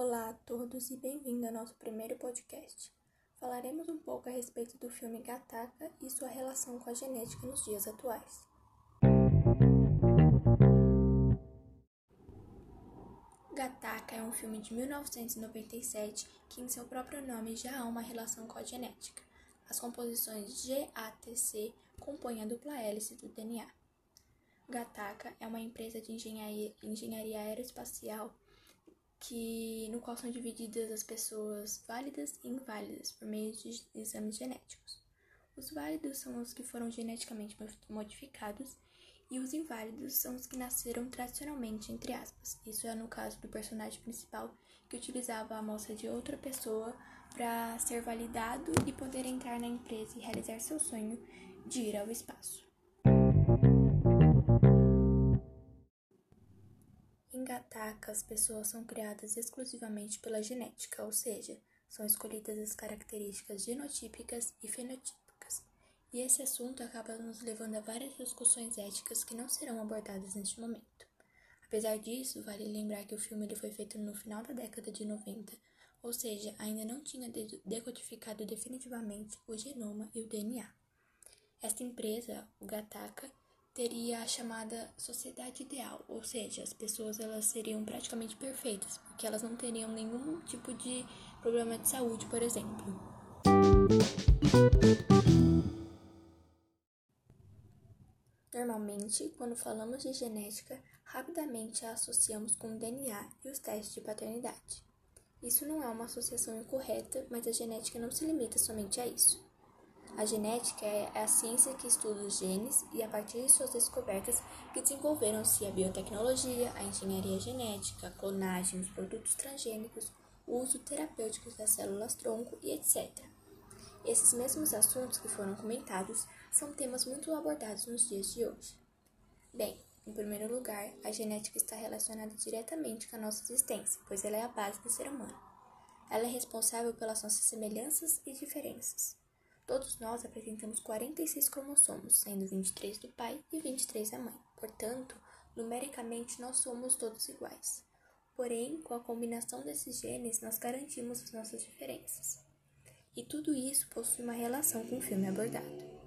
Olá a todos e bem-vindo ao nosso primeiro podcast. Falaremos um pouco a respeito do filme Gataca e sua relação com a genética nos dias atuais. Gataca é um filme de 1997 que, em seu próprio nome, já há uma relação com a genética. As composições GATC compõem a dupla hélice do DNA. Gataca é uma empresa de engenharia, engenharia aeroespacial que, no qual são divididas as pessoas válidas e inválidas por meio de exames genéticos. Os válidos são os que foram geneticamente modificados e os inválidos são os que nasceram tradicionalmente, entre aspas. Isso é no caso do personagem principal, que utilizava a amostra de outra pessoa para ser validado e poder entrar na empresa e realizar seu sonho de ir ao espaço. Em Gataca, as pessoas são criadas exclusivamente pela genética, ou seja, são escolhidas as características genotípicas e fenotípicas. E esse assunto acaba nos levando a várias discussões éticas que não serão abordadas neste momento. Apesar disso, vale lembrar que o filme ele foi feito no final da década de 90, ou seja, ainda não tinha decodificado definitivamente o genoma e o DNA. Esta empresa, o Gataca, teria a chamada sociedade ideal, ou seja, as pessoas elas seriam praticamente perfeitas, porque elas não teriam nenhum tipo de problema de saúde, por exemplo. Normalmente, quando falamos de genética, rapidamente a associamos com o DNA e os testes de paternidade. Isso não é uma associação incorreta, mas a genética não se limita somente a isso. A genética é a ciência que estuda os genes e, a partir de suas descobertas, que desenvolveram-se a biotecnologia, a engenharia genética, a clonagem, os produtos transgênicos, o uso terapêutico das células-tronco e etc. Esses mesmos assuntos que foram comentados são temas muito abordados nos dias de hoje. Bem, em primeiro lugar, a genética está relacionada diretamente com a nossa existência, pois ela é a base do ser humano. Ela é responsável pelas nossas semelhanças e diferenças. Todos nós apresentamos 46 cromossomos, sendo 23 do pai e 23 da mãe. Portanto, numericamente nós somos todos iguais. Porém, com a combinação desses genes, nós garantimos as nossas diferenças. E tudo isso possui uma relação com o filme abordado.